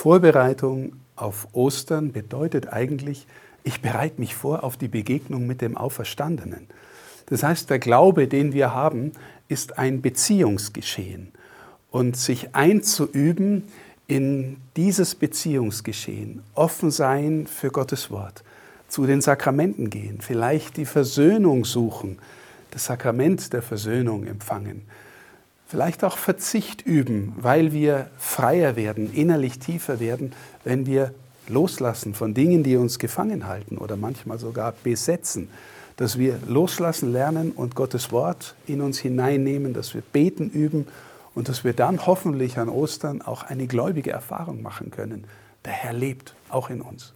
Vorbereitung auf Ostern bedeutet eigentlich, ich bereite mich vor auf die Begegnung mit dem Auferstandenen. Das heißt, der Glaube, den wir haben, ist ein Beziehungsgeschehen. Und sich einzuüben in dieses Beziehungsgeschehen, offen sein für Gottes Wort, zu den Sakramenten gehen, vielleicht die Versöhnung suchen, das Sakrament der Versöhnung empfangen, vielleicht auch Verzicht üben, weil wir freier werden, innerlich tiefer werden, wenn wir loslassen von Dingen, die uns gefangen halten oder manchmal sogar besetzen, dass wir loslassen lernen und Gottes Wort in uns hineinnehmen, dass wir beten üben und dass wir dann hoffentlich an Ostern auch eine gläubige Erfahrung machen können. Der Herr lebt auch in uns.